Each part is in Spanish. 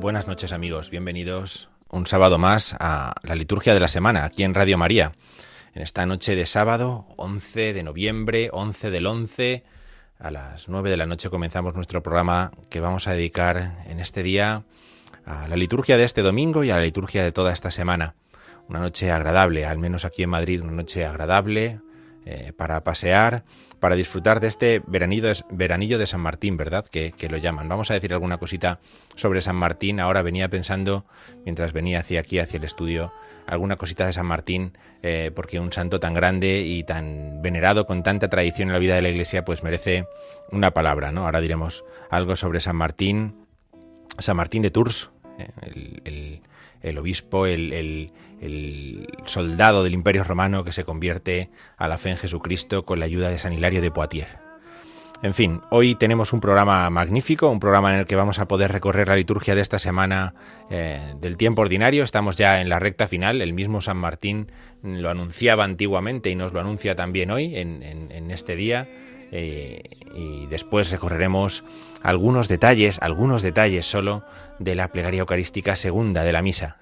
Buenas noches amigos, bienvenidos un sábado más a la liturgia de la semana aquí en Radio María. En esta noche de sábado, 11 de noviembre, 11 del 11, a las 9 de la noche comenzamos nuestro programa que vamos a dedicar en este día a la liturgia de este domingo y a la liturgia de toda esta semana. Una noche agradable, al menos aquí en Madrid, una noche agradable eh, para pasear, para disfrutar de este veranillo de, San Martín, ¿verdad? Que, lo llaman. Vamos a decir alguna cosita sobre San Martín. Ahora venía pensando, mientras venía hacia aquí, hacia el estudio, alguna cosita de San Martín, eh, porque un santo tan grande y tan venerado, con tanta tradición en la vida de la Iglesia, pues merece una palabra, ¿no? Ahora diremos algo sobre San Martín, San Martín de Tours, eh, el, el, obispo, el, el, soldado del Imperio Romano que se convierte a la fe en Jesucristo con la ayuda de San Hilario de Poitiers. En fin, hoy tenemos un programa magnífico, un programa en el que vamos a poder recorrer la liturgia de esta semana eh, del tiempo ordinario. Estamos ya en la recta final. El mismo San Martín lo anunciaba antiguamente y nos lo anuncia también hoy, en, en este día. Eh, y después recorreremos algunos detalles, algunos detalles solo de la plegaria eucarística segunda de la misa.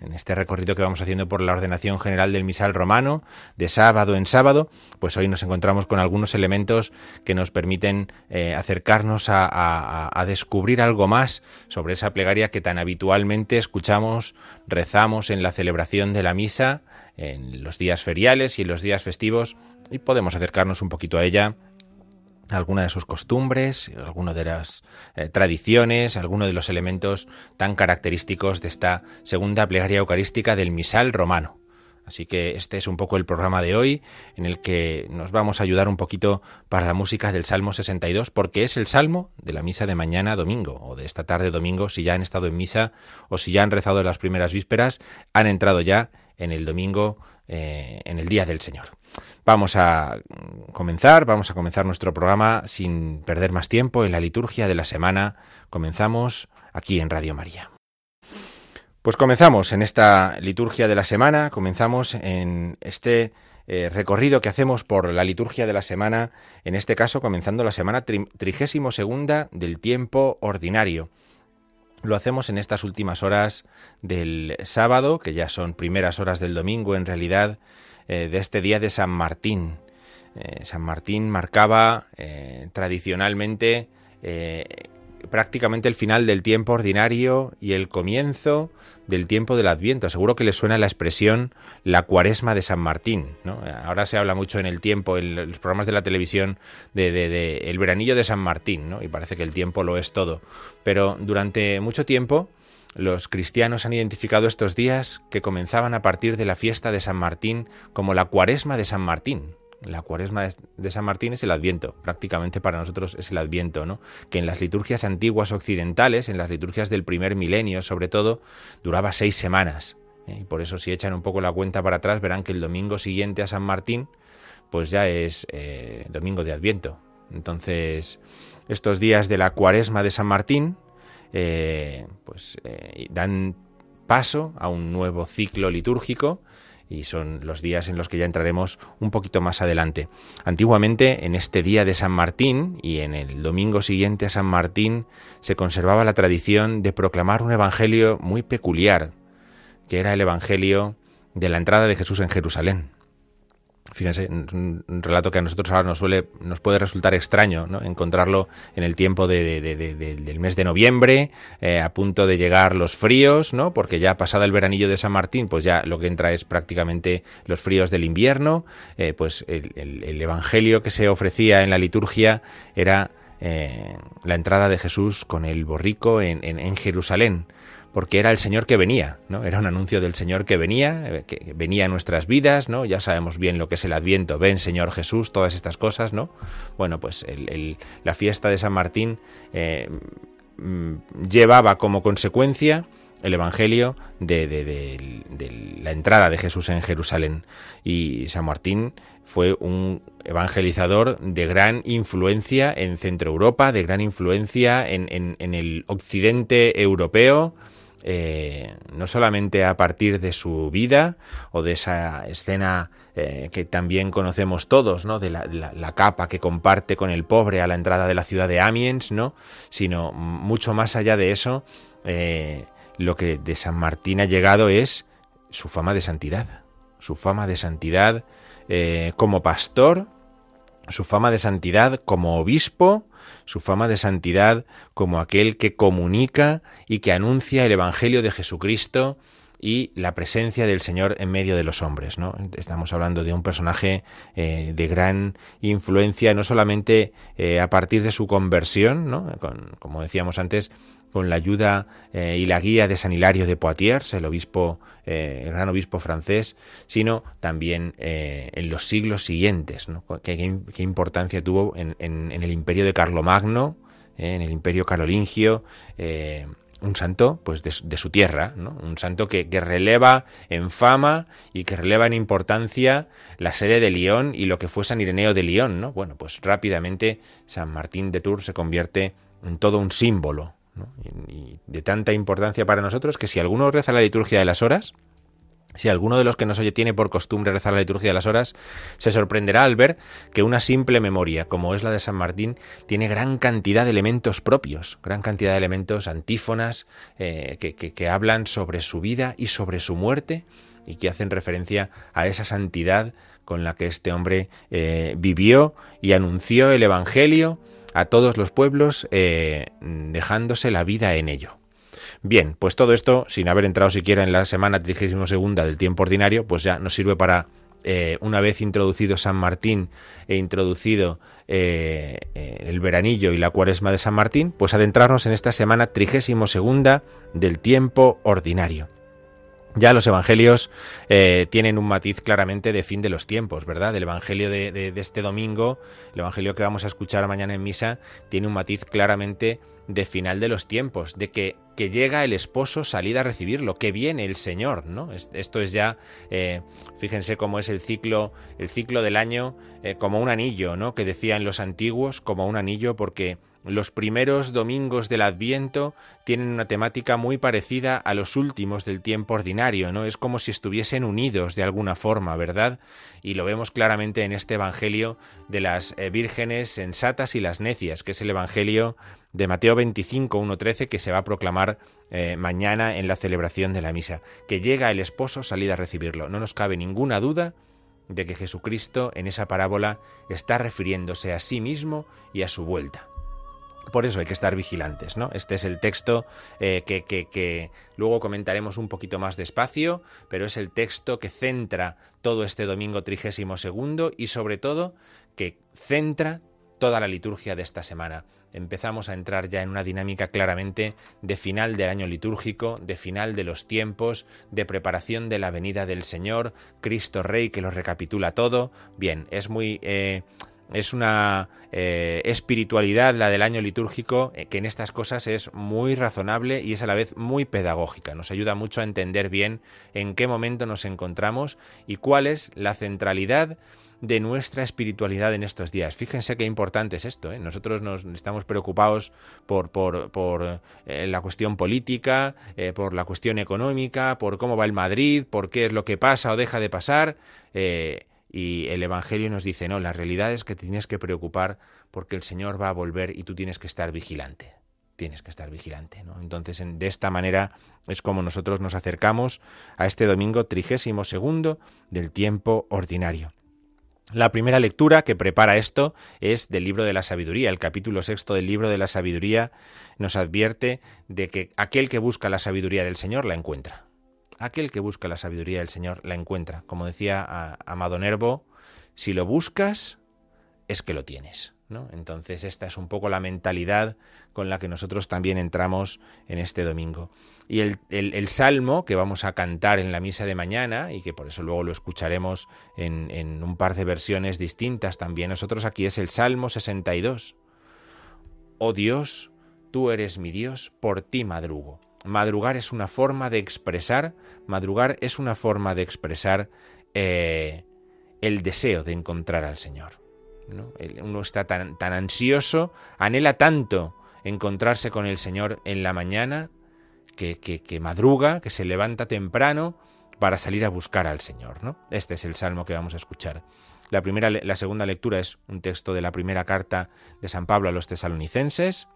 En este recorrido que vamos haciendo por la ordenación general del misal romano, de sábado en sábado, pues hoy nos encontramos con algunos elementos que nos permiten eh, acercarnos a, a descubrir algo más sobre esa plegaria que tan habitualmente escuchamos, rezamos en la celebración de la misa, en los días feriales y en los días festivos, y podemos acercarnos un poquito a ella alguna de sus costumbres, alguna de las eh, tradiciones, alguno de los elementos tan característicos de esta segunda plegaria eucarística del misal romano. Así que este es un poco el programa de hoy en el que nos vamos a ayudar un poquito para la música del Salmo 62 porque es el salmo de la misa de mañana domingo o de esta tarde domingo si ya han estado en misa o si ya han rezado las primeras vísperas, han entrado ya en el domingo eh, en el día del Señor. Vamos a comenzar, vamos a comenzar nuestro programa sin perder más tiempo en la liturgia de la semana. Comenzamos aquí en Radio María. Pues comenzamos en esta liturgia de la semana, comenzamos en este eh, recorrido que hacemos por la liturgia de la semana, en este caso comenzando la semana trigésimo segunda del tiempo ordinario. Lo hacemos en estas últimas horas del sábado, que ya son primeras horas del domingo en realidad, eh, de este día de San Martín. Eh, San Martín marcaba eh, tradicionalmente prácticamente el final del tiempo ordinario y el comienzo del tiempo del Adviento. Seguro que le suena la expresión la cuaresma de San Martín. Ahora se habla mucho en el tiempo, en los programas de la televisión, de, el veranillo de San Martín, y parece que el tiempo lo es todo. Pero durante mucho tiempo los cristianos han identificado estos días que comenzaban a partir de la fiesta de San Martín como la cuaresma de San Martín. La cuaresma de San Martín es el Adviento, prácticamente para nosotros es el Adviento, ¿no? Que en las liturgias antiguas occidentales, en las liturgias del primer milenio sobre todo, duraba seis semanas. ¿eh? Y por eso si echan un poco la cuenta para atrás verán que el domingo siguiente a San Martín, pues ya es eh, domingo de Adviento. Entonces, estos días de la cuaresma de San Martín, eh, pues dan paso a un nuevo ciclo litúrgico y son los días en los que ya entraremos un poquito más adelante. Antiguamente, en este día de San Martín y en el domingo siguiente a San Martín, se conservaba la tradición de proclamar un evangelio muy peculiar, que era el evangelio de la entrada de Jesús en Jerusalén. Fíjense, un relato que a nosotros ahora nos suele, nos puede resultar extraño. Encontrarlo en el tiempo del mes de noviembre, eh, a punto de llegar los fríos, ¿no? Porque ya pasada el veranillo de San Martín, pues ya lo que entra es prácticamente los fríos del invierno. Eh, pues el, evangelio que se ofrecía en la liturgia era eh, la entrada de Jesús con el borrico en, en Jerusalén porque era el Señor que venía, ¿no? Era un anuncio del Señor que venía, eh, que venía a nuestras vidas, ¿no? Ya sabemos bien lo que es el Adviento, ven Señor Jesús, todas estas cosas, ¿no? Bueno, pues la fiesta de San Martín eh, mm, llevaba como consecuencia el Evangelio de, la entrada de Jesús en Jerusalén. Y San Martín fue un evangelizador de gran influencia en Centro Europa, de gran influencia en, en el occidente europeo, eh, no solamente a partir de su vida o de esa escena eh, que también conocemos todos, ¿no? De la, capa que comparte con el pobre a la entrada de la ciudad de Amiens, ¿no? Sino mucho más allá de eso, eh, lo que de San Martín ha llegado es su fama de santidad, su fama de santidad como pastor, su fama de santidad como obispo, su fama de santidad como aquel que comunica y que anuncia el Evangelio de Jesucristo y la presencia del Señor en medio de los hombres. ¿no? Estamos hablando de un personaje eh, de gran influencia, no solamente eh, a partir de su conversión, ¿no? como decíamos antes, con la ayuda eh, y la guía de San Hilario de Poitiers, el obispo, eh, el gran obispo francés, sino también eh, en los siglos siguientes. ¿Qué, importancia tuvo en, el imperio de Carlomagno, en el imperio carolingio? un santo pues de, su tierra, ¿no? un santo que, releva en fama y que releva en importancia la sede de Lyon y lo que fue San Ireneo de Lyon, ¿no? Bueno, pues rápidamente San Martín de Tours se convierte en todo un símbolo y, de tanta importancia para nosotros que si alguno reza la liturgia de las horas, si alguno de los que nos oye tiene por costumbre rezar la liturgia de las horas, se sorprenderá al ver que una simple memoria, como es la de San Martín, tiene gran cantidad de elementos propios, gran cantidad de elementos antífonas eh, que, hablan sobre su vida y sobre su muerte y que hacen referencia a esa santidad con la que este hombre eh, vivió y anunció el Evangelio a todos los pueblos eh, dejándose la vida en ello. Bien, pues todo esto, sin haber entrado siquiera en la semana 32 del tiempo ordinario, pues ya nos sirve para, eh, una vez introducido San Martín e introducido eh, el veranillo y la cuaresma de San Martín, pues adentrarnos en esta semana 32 del tiempo ordinario. Ya los evangelios eh, tienen un matiz claramente de fin de los tiempos, ¿verdad? El evangelio de, este domingo, el evangelio que vamos a escuchar mañana en misa, tiene un matiz claramente de final de los tiempos, de que, que llega el esposo salida a recibirlo, que viene el Señor, ¿no? Esto es ya, eh, fíjense cómo es el ciclo, el ciclo del año, eh, como un anillo, ¿no? Que decían los antiguos, como un anillo, porque los primeros domingos del Adviento tienen una temática muy parecida a los últimos del tiempo ordinario, ¿no? Es como si estuviesen unidos de alguna forma, ¿verdad? Y lo vemos claramente en este Evangelio de las eh, vírgenes sensatas y las necias, que es el Evangelio de Mateo 25, 1.13, que se va a proclamar eh, mañana en la celebración de la misa. Que llega el esposo, salida a recibirlo. No nos cabe ninguna duda de que Jesucristo en esa parábola está refiriéndose a sí mismo y a su vuelta. Por eso hay que estar vigilantes, ¿no? Este es el texto eh, que, luego comentaremos un poquito más despacio, pero es el texto que centra todo este domingo trigésimo segundo y sobre todo que centra toda la liturgia de esta semana. Empezamos a entrar ya en una dinámica claramente de final del año litúrgico, de final de los tiempos, de preparación de la venida del Señor, Cristo Rey que lo recapitula todo. Bien, es muy... Eh, es una eh, espiritualidad, la del año litúrgico, eh, que en estas cosas es muy razonable y es a la vez muy pedagógica. Nos ayuda mucho a entender bien en qué momento nos encontramos y cuál es la centralidad de nuestra espiritualidad en estos días. Fíjense qué importante es esto. ¿eh? Nosotros nos estamos preocupados por, por, por la cuestión política, por la cuestión económica, por cómo va el Madrid, por qué es lo que pasa o deja de pasar. Y el Evangelio nos dice, no, la realidad es que te tienes que preocupar porque el Señor va a volver y tú tienes que estar vigilante tienes que estar vigilante. ¿no? Entonces, de esta manera es como nosotros nos acercamos a este domingo trigésimo segundo del tiempo ordinario. La primera lectura que prepara esto es del libro de la sabiduría. El capítulo sexto del libro de la sabiduría nos advierte de que aquel que busca la sabiduría del Señor la encuentra. Aquel que busca la sabiduría del Señor la encuentra. Como decía Amado Nervo, si lo buscas, es que lo tienes. Entonces esta es un poco la mentalidad con la que nosotros también entramos en este domingo. Y el, salmo que vamos a cantar en la misa de mañana, y que por eso luego lo escucharemos en, en un par de versiones distintas también nosotros aquí, es el Salmo 62. Oh Dios, tú eres mi Dios, por ti madrugo. Madrugar es una forma de expresar, madrugar es una forma de expresar eh, el deseo de encontrar al Señor. Uno está tan, ansioso, anhela tanto encontrarse con el Señor en la mañana, que, que, madruga, que se levanta temprano para salir a buscar al Señor. ¿no? Este es el salmo que vamos a escuchar. La, primera, la segunda lectura es un texto de la primera carta de San Pablo a los tesalonicenses.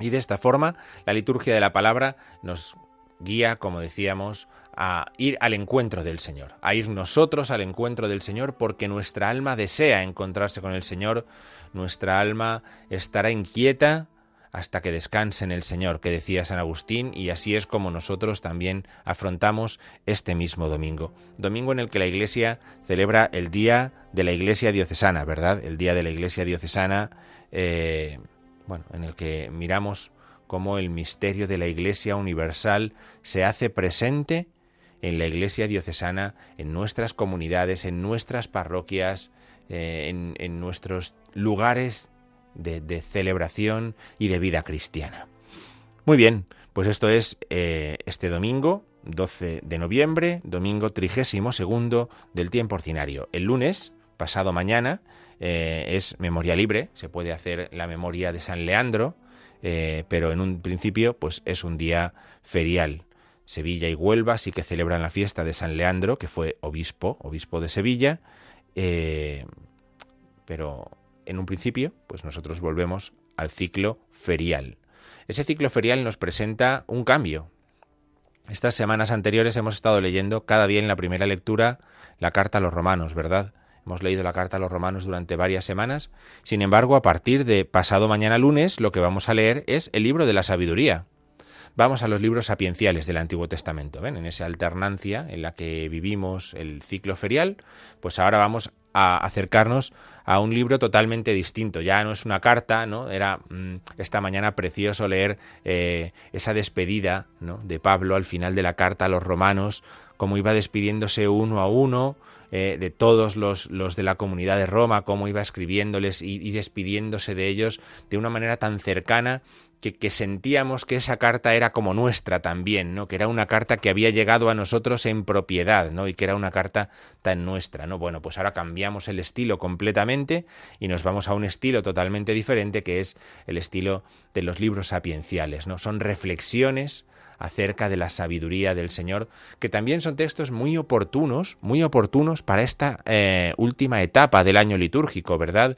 Y de esta forma, la liturgia de la palabra nos guía, como decíamos, a ir al encuentro del Señor, a ir nosotros al encuentro del Señor porque nuestra alma desea encontrarse con el Señor, nuestra alma estará inquieta hasta que descanse en el Señor, que decía San Agustín, y así es como nosotros también afrontamos este mismo domingo. Domingo en el que la Iglesia celebra el Día de la Iglesia Diocesana, ¿verdad? El Día de la Iglesia Diocesana, eh, bueno, en el que miramos cómo el misterio de la Iglesia Universal se hace presente en la Iglesia diocesana, en nuestras comunidades, en nuestras parroquias, eh, en, nuestros lugares de, celebración y de vida cristiana. Muy bien, pues esto es eh, este domingo, 12 de noviembre, domingo trigésimo segundo del tiempo ordinario. El lunes, pasado mañana, eh, es memoria libre, se puede hacer la memoria de San Leandro, pero en un principio pues es un día ferial. Sevilla y Huelva sí que celebran la fiesta de San Leandro, que fue obispo, obispo de Sevilla, eh, pero en un principio, pues nosotros volvemos al ciclo ferial. Ese ciclo ferial nos presenta un cambio. Estas semanas anteriores hemos estado leyendo cada día en la primera lectura la carta a los romanos, ¿verdad? Hemos leído la carta a los romanos durante varias semanas. Sin embargo, a partir de pasado mañana lunes, lo que vamos a leer es el libro de la sabiduría vamos a los libros sapienciales del Antiguo Testamento. ¿ven? En esa alternancia en la que vivimos el ciclo ferial, pues ahora vamos a acercarnos a un libro totalmente distinto. Ya no es una carta, ¿no? Era mm, esta mañana precioso leer eh, esa despedida ¿no? de Pablo al final de la carta a los romanos, cómo iba despidiéndose uno a uno, eh, de todos los, los, de la comunidad de Roma, cómo iba escribiéndoles y, despidiéndose de ellos de una manera tan cercana que, sentíamos que esa carta era como nuestra también, ¿no? Que era una carta que había llegado a nosotros en propiedad, ¿no? Y que era una carta tan nuestra, ¿no? Bueno, pues ahora cambiamos el estilo completamente y nos vamos a un estilo totalmente diferente que es el estilo de los libros sapienciales, ¿no? Son reflexiones acerca de la sabiduría del Señor, que también son textos muy oportunos, muy oportunos para esta eh, última etapa del año litúrgico, ¿verdad?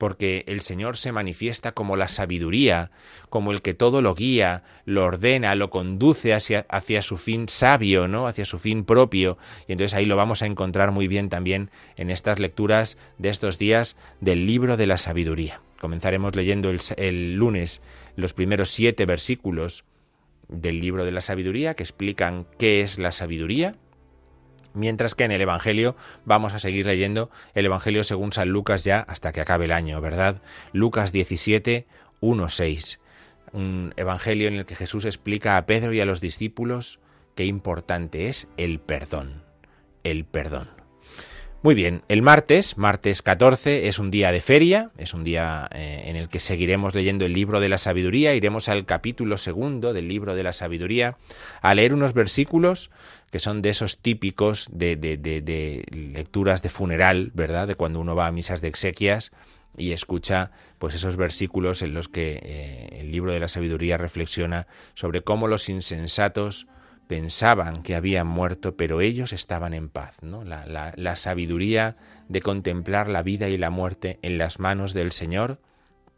porque el Señor se manifiesta como la sabiduría, como el que todo lo guía, lo ordena, lo conduce hacia, su fin sabio, ¿no? hacia su fin propio. Y entonces ahí lo vamos a encontrar muy bien también en estas lecturas de estos días del libro de la sabiduría. Comenzaremos leyendo el lunes los primeros siete versículos del libro de la sabiduría que explican qué es la sabiduría, Mientras que en el Evangelio vamos a seguir leyendo el Evangelio según San Lucas ya hasta que acabe el año, ¿verdad? Lucas 17, 1, 6. Un Evangelio en el que Jesús explica a Pedro y a los discípulos qué importante es el perdón. El perdón. Muy bien, el martes, martes 14, es un día de feria, es un día eh, en el que seguiremos leyendo el libro de la sabiduría, iremos al capítulo segundo del libro de la sabiduría a leer unos versículos que son de esos típicos de, lecturas de funeral, ¿verdad? De cuando uno va a misas de exequias y escucha pues esos versículos en los que eh, el libro de la sabiduría reflexiona sobre cómo los insensatos pensaban que habían muerto, pero ellos estaban en paz. ¿no? La, sabiduría de contemplar la vida y la muerte en las manos del Señor,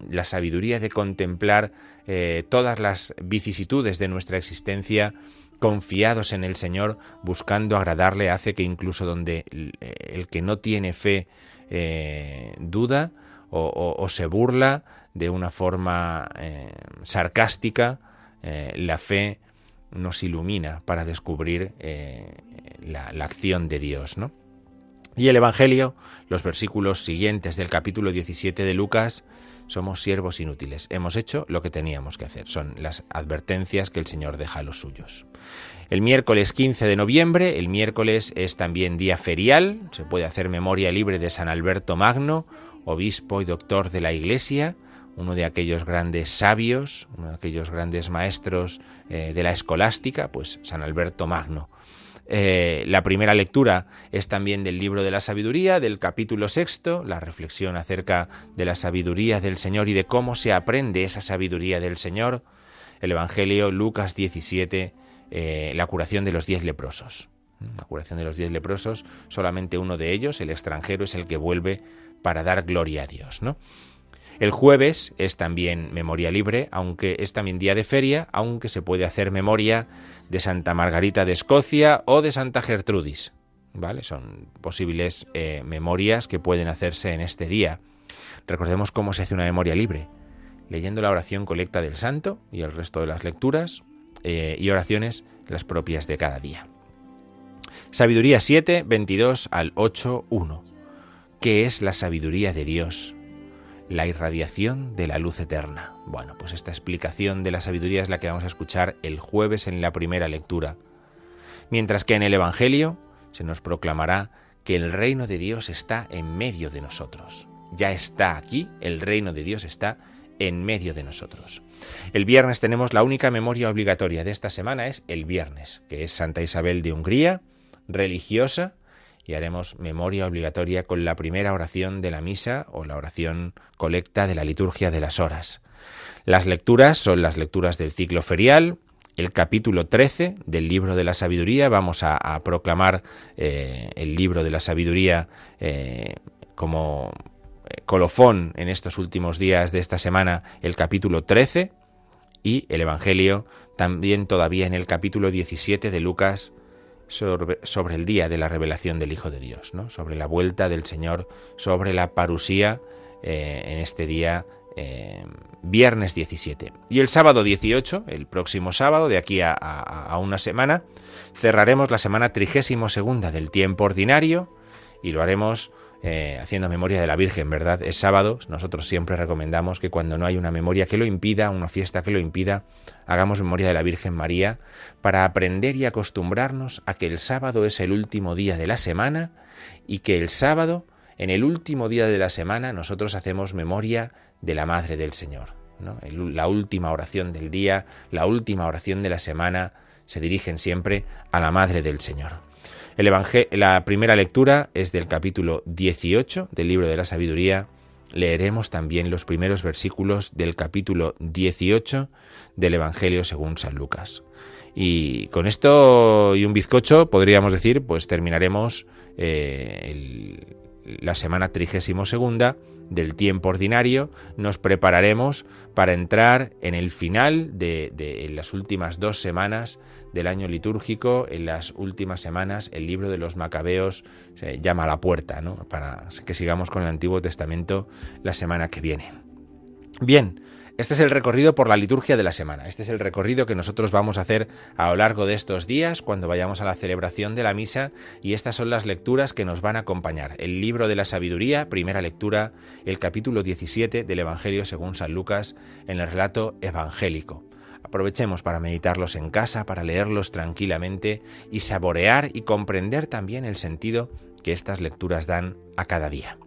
la sabiduría de contemplar eh, todas las vicisitudes de nuestra existencia confiados en el Señor, buscando agradarle, hace que incluso donde el que no tiene fe eh, duda o, se burla de una forma eh, sarcástica, la fe nos ilumina para descubrir eh, la, acción de Dios, ¿no? Y el Evangelio, los versículos siguientes del capítulo 17 de Lucas, somos siervos inútiles. Hemos hecho lo que teníamos que hacer. Son las advertencias que el Señor deja a los suyos. El miércoles 15 de noviembre, el miércoles es también día ferial, se puede hacer memoria libre de San Alberto Magno, obispo y doctor de la Iglesia, uno de aquellos grandes sabios, uno de aquellos grandes maestros eh, de la escolástica, pues San Alberto Magno. Eh, la primera lectura es también del libro de la sabiduría, del capítulo sexto, la reflexión acerca de la sabiduría del Señor y de cómo se aprende esa sabiduría del Señor. El Evangelio, Lucas 17, eh, la curación de los diez leprosos. La curación de los diez leprosos, solamente uno de ellos, el extranjero, es el que vuelve para dar gloria a Dios, ¿no? El jueves es también memoria libre, aunque es también día de feria, aunque se puede hacer memoria de Santa Margarita de Escocia o de Santa Gertrudis. ¿Vale? Son posibles eh, memorias que pueden hacerse en este día. Recordemos cómo se hace una memoria libre, leyendo la oración colecta del santo y el resto de las lecturas eh, y oraciones las propias de cada día. Sabiduría 7, 22 al 8, 1. ¿Qué es la sabiduría de Dios? La irradiación de la luz eterna. Bueno, pues esta explicación de la sabiduría es la que vamos a escuchar el jueves en la primera lectura. Mientras que en el Evangelio se nos proclamará que el reino de Dios está en medio de nosotros. Ya está aquí, el reino de Dios está en medio de nosotros. El viernes tenemos la única memoria obligatoria de esta semana, es el viernes, que es Santa Isabel de Hungría, religiosa, y haremos memoria obligatoria con la primera oración de la misa o la oración colecta de la liturgia de las horas. Las lecturas son las lecturas del ciclo ferial, el capítulo 13 del libro de la sabiduría. Vamos a, proclamar eh, el libro de la sabiduría eh, como eh, colofón en estos últimos días de esta semana, el capítulo 13 y el Evangelio también todavía en el capítulo 17 de Lucas sobre, el día de la revelación del Hijo de Dios, ¿no? sobre la vuelta del Señor, sobre la parusía eh, en este día eh, viernes 17. Y el sábado 18, el próximo sábado, de aquí a, una semana, cerraremos la semana trigésimo segunda del tiempo ordinario y lo haremos eh, haciendo memoria de la Virgen, ¿verdad? Es sábado, nosotros siempre recomendamos que cuando no hay una memoria que lo impida, una fiesta que lo impida, hagamos memoria de la Virgen María para aprender y acostumbrarnos a que el sábado es el último día de la semana y que el sábado, en el último día de la semana, nosotros hacemos memoria de la Madre del Señor. La última oración del día, la última oración de la semana, se dirigen siempre a la Madre del Señor. El la primera lectura es del capítulo 18 del libro de la sabiduría. Leeremos también los primeros versículos del capítulo 18 del Evangelio según San Lucas. Y con esto y un bizcocho podríamos decir, pues terminaremos eh, el, la semana trigésimo segunda del tiempo ordinario, nos prepararemos para entrar en el final de, las últimas dos semanas del año litúrgico, en las últimas semanas el libro de los macabeos se llama a la puerta, ¿no? para que sigamos con el Antiguo Testamento la semana que viene. Bien, este es el recorrido por la liturgia de la semana. Este es el recorrido que nosotros vamos a hacer a lo largo de estos días cuando vayamos a la celebración de la misa y estas son las lecturas que nos van a acompañar. El libro de la sabiduría, primera lectura, el capítulo 17 del Evangelio según San Lucas en el relato evangélico. Aprovechemos para meditarlos en casa, para leerlos tranquilamente y saborear y comprender también el sentido que estas lecturas dan a cada día.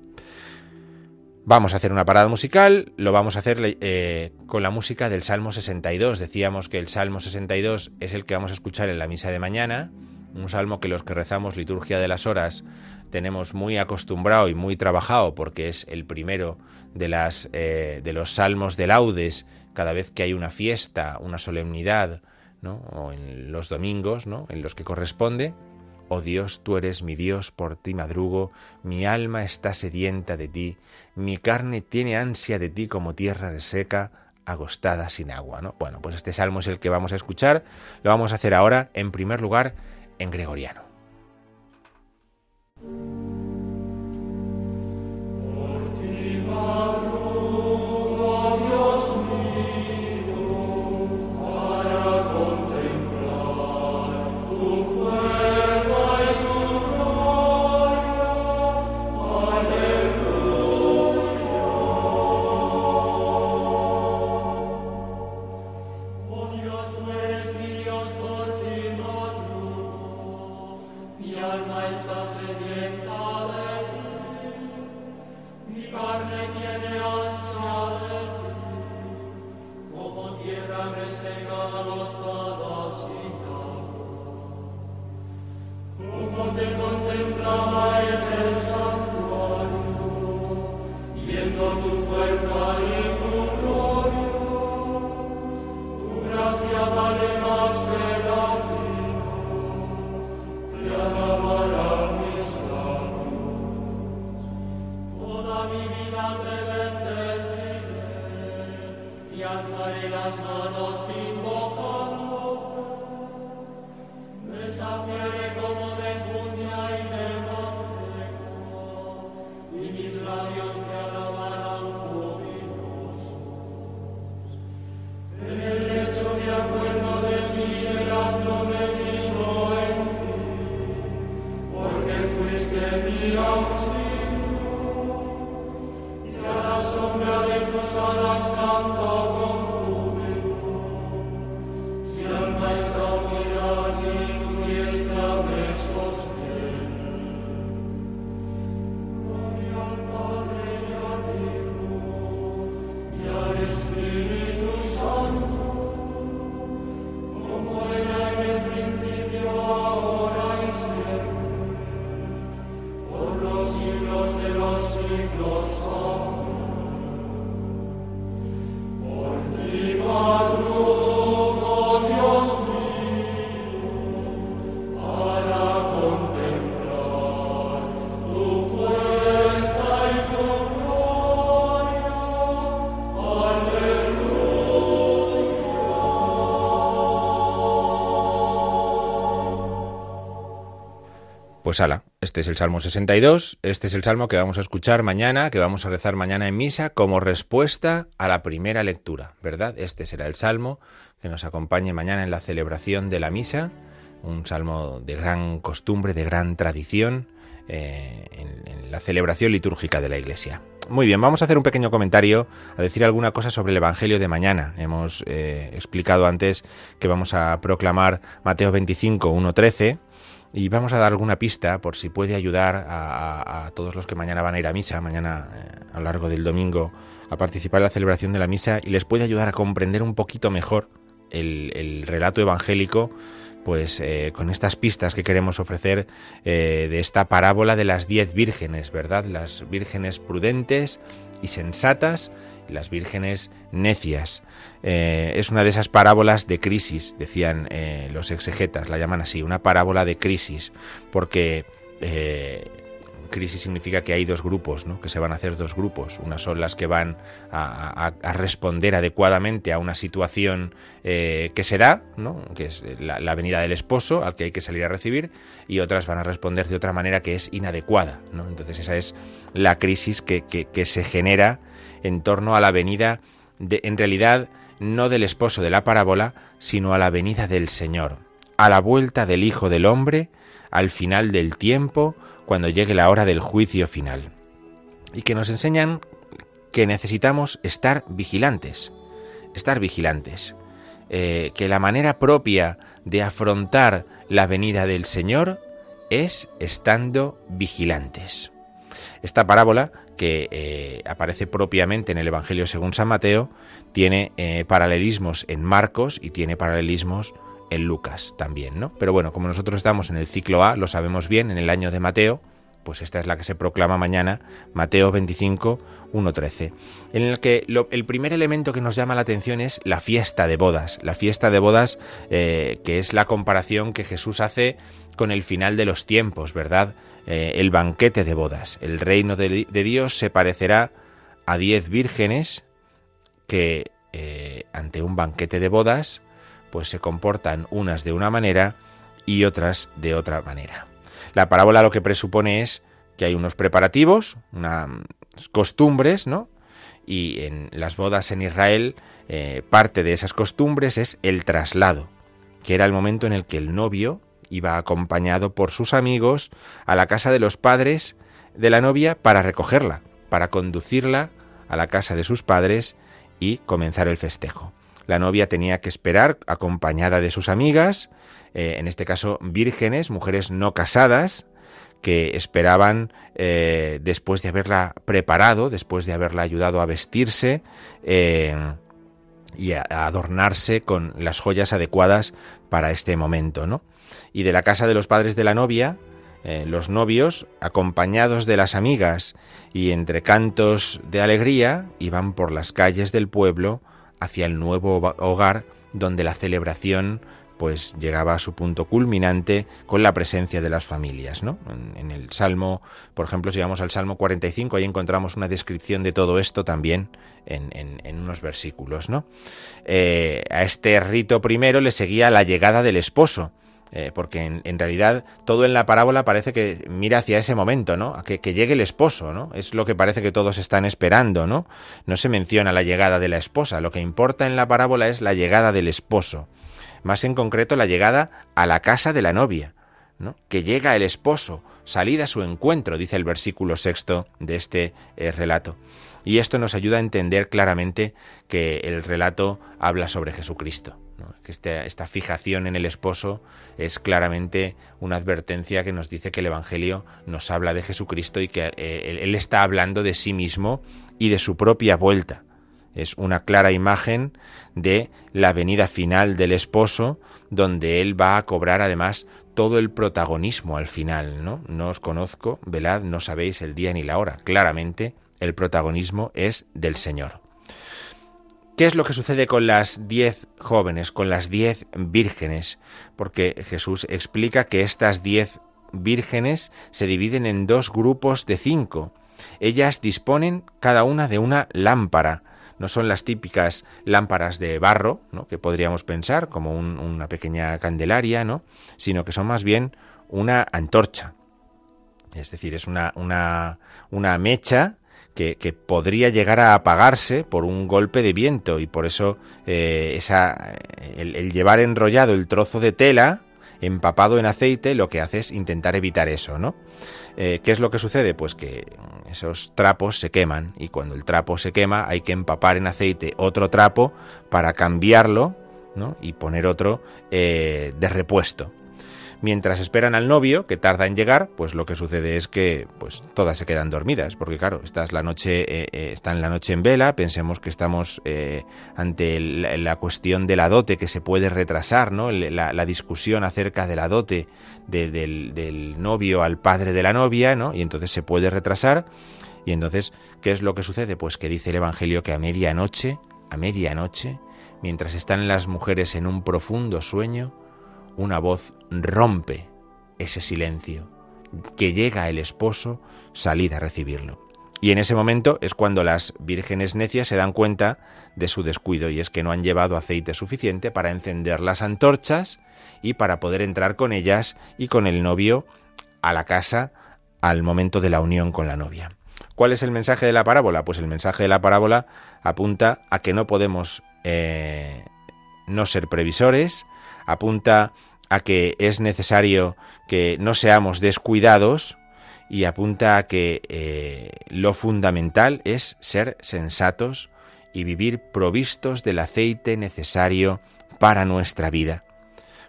Vamos a hacer una parada musical, lo vamos a hacer eh, con la música del Salmo 62. Decíamos que el Salmo 62 es el que vamos a escuchar en la misa de mañana, un salmo que los que rezamos liturgia de las horas tenemos muy acostumbrado y muy trabajado porque es el primero de, eh, de los salmos de laudes cada vez que hay una fiesta, una solemnidad, ¿no? o en los domingos ¿no? en los que corresponde. Oh Dios, tú eres mi Dios, por ti madrugo, mi alma está sedienta de ti, mi carne tiene ansia de ti como tierra reseca, agostada sin agua. ¿no? Bueno, pues este salmo es el que vamos a escuchar, lo vamos a hacer ahora, en primer lugar, en gregoriano. Pues este es el Salmo 62, este es el Salmo que vamos a escuchar mañana, que vamos a rezar mañana en misa como respuesta a la primera lectura, ¿verdad? Este será el Salmo que nos acompañe mañana en la celebración de la misa, un Salmo de gran costumbre, de gran tradición eh, en, la celebración litúrgica de la Iglesia. Muy bien, vamos a hacer un pequeño comentario, a decir alguna cosa sobre el Evangelio de mañana. Hemos eh, explicado antes que vamos a proclamar Mateo 25, 1, 13 y vamos a dar alguna pista por si puede ayudar a, todos los que mañana van a ir a misa, mañana eh, a lo largo del domingo, a participar en la celebración de la misa y les puede ayudar a comprender un poquito mejor el, relato evangélico pues eh, con estas pistas que queremos ofrecer eh, de esta parábola de las diez vírgenes, ¿verdad? Las vírgenes prudentes y sensatas las vírgenes necias. Eh, es una de esas parábolas de crisis, decían eh, los exegetas, la llaman así, una parábola de crisis, porque eh, crisis significa que hay dos grupos, ¿no? que se van a hacer dos grupos. Unas son las que van a, responder adecuadamente a una situación que se da, ¿no? que es la, venida del esposo al que hay que salir a recibir, y otras van a responder de otra manera que es inadecuada. ¿no? Entonces esa es la crisis que, que se genera en torno a la venida, de, en realidad, no del esposo de la parábola, sino a la venida del Señor, a la vuelta del Hijo del Hombre, al final del tiempo, cuando llegue la hora del juicio final. Y que nos enseñan que necesitamos estar vigilantes, estar vigilantes, eh, que la manera propia de afrontar la venida del Señor es estando vigilantes. Esta parábola, que eh, aparece propiamente en el Evangelio según San Mateo, tiene eh, paralelismos en Marcos y tiene paralelismos en Lucas también, ¿no? Pero bueno, como nosotros estamos en el ciclo A, lo sabemos bien, en el año de Mateo, pues esta es la que se proclama mañana, Mateo 25, 1.13, en el que el primer elemento que nos llama la atención es la fiesta de bodas, la fiesta de bodas eh, que es la comparación que Jesús hace con el final de los tiempos, ¿verdad? Eh, el banquete de bodas. El reino de, Dios se parecerá a diez vírgenes que eh, ante un banquete de bodas pues se comportan unas de una manera y otras de otra manera. La parábola lo que presupone es que hay unos preparativos, unas costumbres, ¿no? Y en las bodas en Israel, eh, parte de esas costumbres es el traslado, que era el momento en el que el novio iba acompañado por sus amigos a la casa de los padres de la novia para recogerla, para conducirla a la casa de sus padres y comenzar el festejo. La novia tenía que esperar acompañada de sus amigas, eh, en este caso vírgenes, mujeres no casadas, que esperaban eh, después de haberla preparado, después de haberla ayudado a vestirse eh, y a, adornarse con las joyas adecuadas para este momento, ¿no? Y de la casa de los padres de la novia, eh, los novios, acompañados de las amigas y entre cantos de alegría, iban por las calles del pueblo hacia el nuevo hogar donde la celebración pues llegaba a su punto culminante con la presencia de las familias. ¿no? En, el Salmo, por ejemplo, si vamos al Salmo 45, ahí encontramos una descripción de todo esto también en, unos versículos. ¿no? Eh, a este rito primero le seguía la llegada del esposo, eh, porque en, realidad todo en la parábola parece que mira hacia ese momento, ¿no? A que, llegue el esposo, ¿no? Es lo que parece que todos están esperando, ¿no? No se menciona la llegada de la esposa, lo que importa en la parábola es la llegada del esposo, más en concreto la llegada a la casa de la novia, ¿no? Que llega el esposo, salida a su encuentro, dice el versículo sexto de este eh, relato. Y esto nos ayuda a entender claramente que el relato habla sobre Jesucristo este, esta fijación en el esposo es claramente una advertencia que nos dice que el Evangelio nos habla de Jesucristo y que eh, él está hablando de sí mismo y de su propia vuelta. Es una clara imagen de la venida final del esposo, donde él va a cobrar además todo el protagonismo al final. No os conozco, velad, no sabéis el día ni la hora. Claramente el protagonismo es del Señor. ¿Qué es lo que sucede con las diez jóvenes, con las diez vírgenes? Porque Jesús explica que estas diez vírgenes se dividen en dos grupos de cinco. Ellas disponen cada una de una lámpara. No son las típicas lámparas de barro, ¿no? que podríamos pensar como una pequeña candelaria, ¿no? sino que son más bien una antorcha. Es decir, es una, mecha que, podría llegar a apagarse por un golpe de viento y por eso eh, esa, el, llevar enrollado el trozo de tela empapado en aceite lo que hace es intentar evitar eso, ¿no? Eh, ¿Qué es lo que sucede? Pues que esos trapos se queman y cuando el trapo se quema hay que empapar en aceite otro trapo para cambiarlo y poner otro eh, de repuesto. Mientras esperan al novio, que tarda en llegar, pues lo que sucede es que pues todas se quedan dormidas, porque claro, esta es la noche, eh, eh, está en la noche en vela, pensemos que estamos eh, ante la, cuestión de la dote que se puede retrasar, ¿no? La, discusión acerca de la dote del, del novio al padre de la novia, ¿no? Y entonces se puede retrasar. Y entonces, ¿qué es lo que sucede? Pues que dice el Evangelio que a medianoche, a medianoche, mientras están las mujeres en un profundo sueño, una voz rompe ese silencio, que llega el esposo, salid a recibirlo. Y en ese momento es cuando las vírgenes necias se dan cuenta de su descuido y es que no han llevado aceite suficiente para encender las antorchas y para poder entrar con ellas y con el novio a la casa al momento de la unión con la novia. ¿Cuál es el mensaje de la parábola? Pues el mensaje de la parábola apunta a que no podemos eh, no ser previsores, apunta a que es necesario que no seamos descuidados y apunta a que eh, lo fundamental es ser sensatos y vivir provistos del aceite necesario para nuestra vida,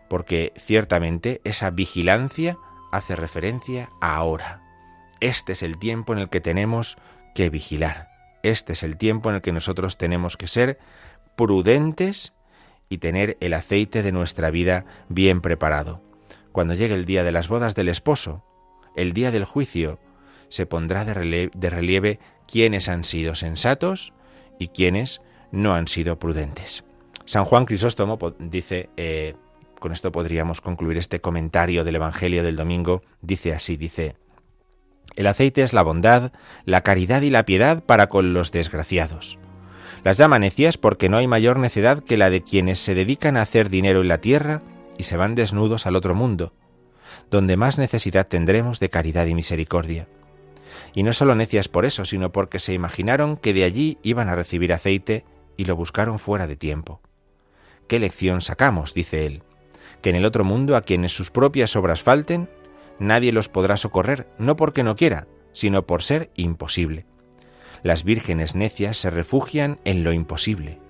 porque ciertamente esa vigilancia hace referencia a ahora. Este es el tiempo en el que tenemos que vigilar. Este es el tiempo en el que nosotros tenemos que ser prudentes y tener el aceite de nuestra vida bien preparado. Cuando llegue el día de las bodas del esposo, el día del juicio, se pondrá de relieve, quiénes han sido sensatos y quiénes no han sido prudentes. San Juan Crisóstomo dice, eh, con esto podríamos concluir este comentario del Evangelio del domingo, dice así, dice, el aceite es la bondad, la caridad y la piedad para con los desgraciados. Las llama necias porque no hay mayor necedad que la de quienes se dedican a hacer dinero en la tierra y se van desnudos al otro mundo, donde más necesidad tendremos de caridad y misericordia. Y no solo necias por eso, sino porque se imaginaron que de allí iban a recibir aceite y lo buscaron fuera de tiempo. ¿Qué lección sacamos? dice él. Que en el otro mundo a quienes sus propias obras falten, nadie los podrá socorrer, no porque no quiera, sino por ser imposible. Las vírgenes necias se refugian en lo imposible.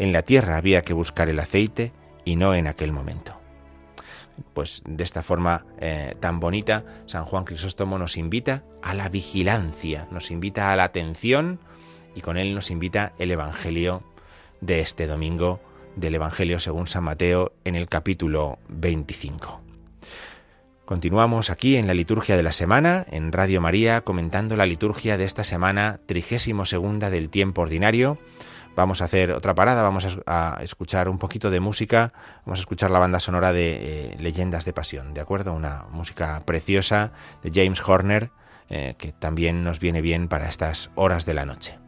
En la tierra había que buscar el aceite y no en aquel momento. Pues de esta forma eh, tan bonita, San Juan Crisóstomo nos invita a la vigilancia, nos invita a la atención y con él nos invita el Evangelio de este domingo, del Evangelio según San Mateo en el capítulo 25. Continuamos aquí en la liturgia de la semana, en Radio María, comentando la liturgia de esta semana, trigésimo segunda del tiempo ordinario. Vamos a hacer otra parada, vamos a, escuchar un poquito de música, vamos a escuchar la banda sonora de eh, Leyendas de Pasión, ¿de acuerdo? Una música preciosa de James Horner, eh, que también nos viene bien para estas horas de la noche.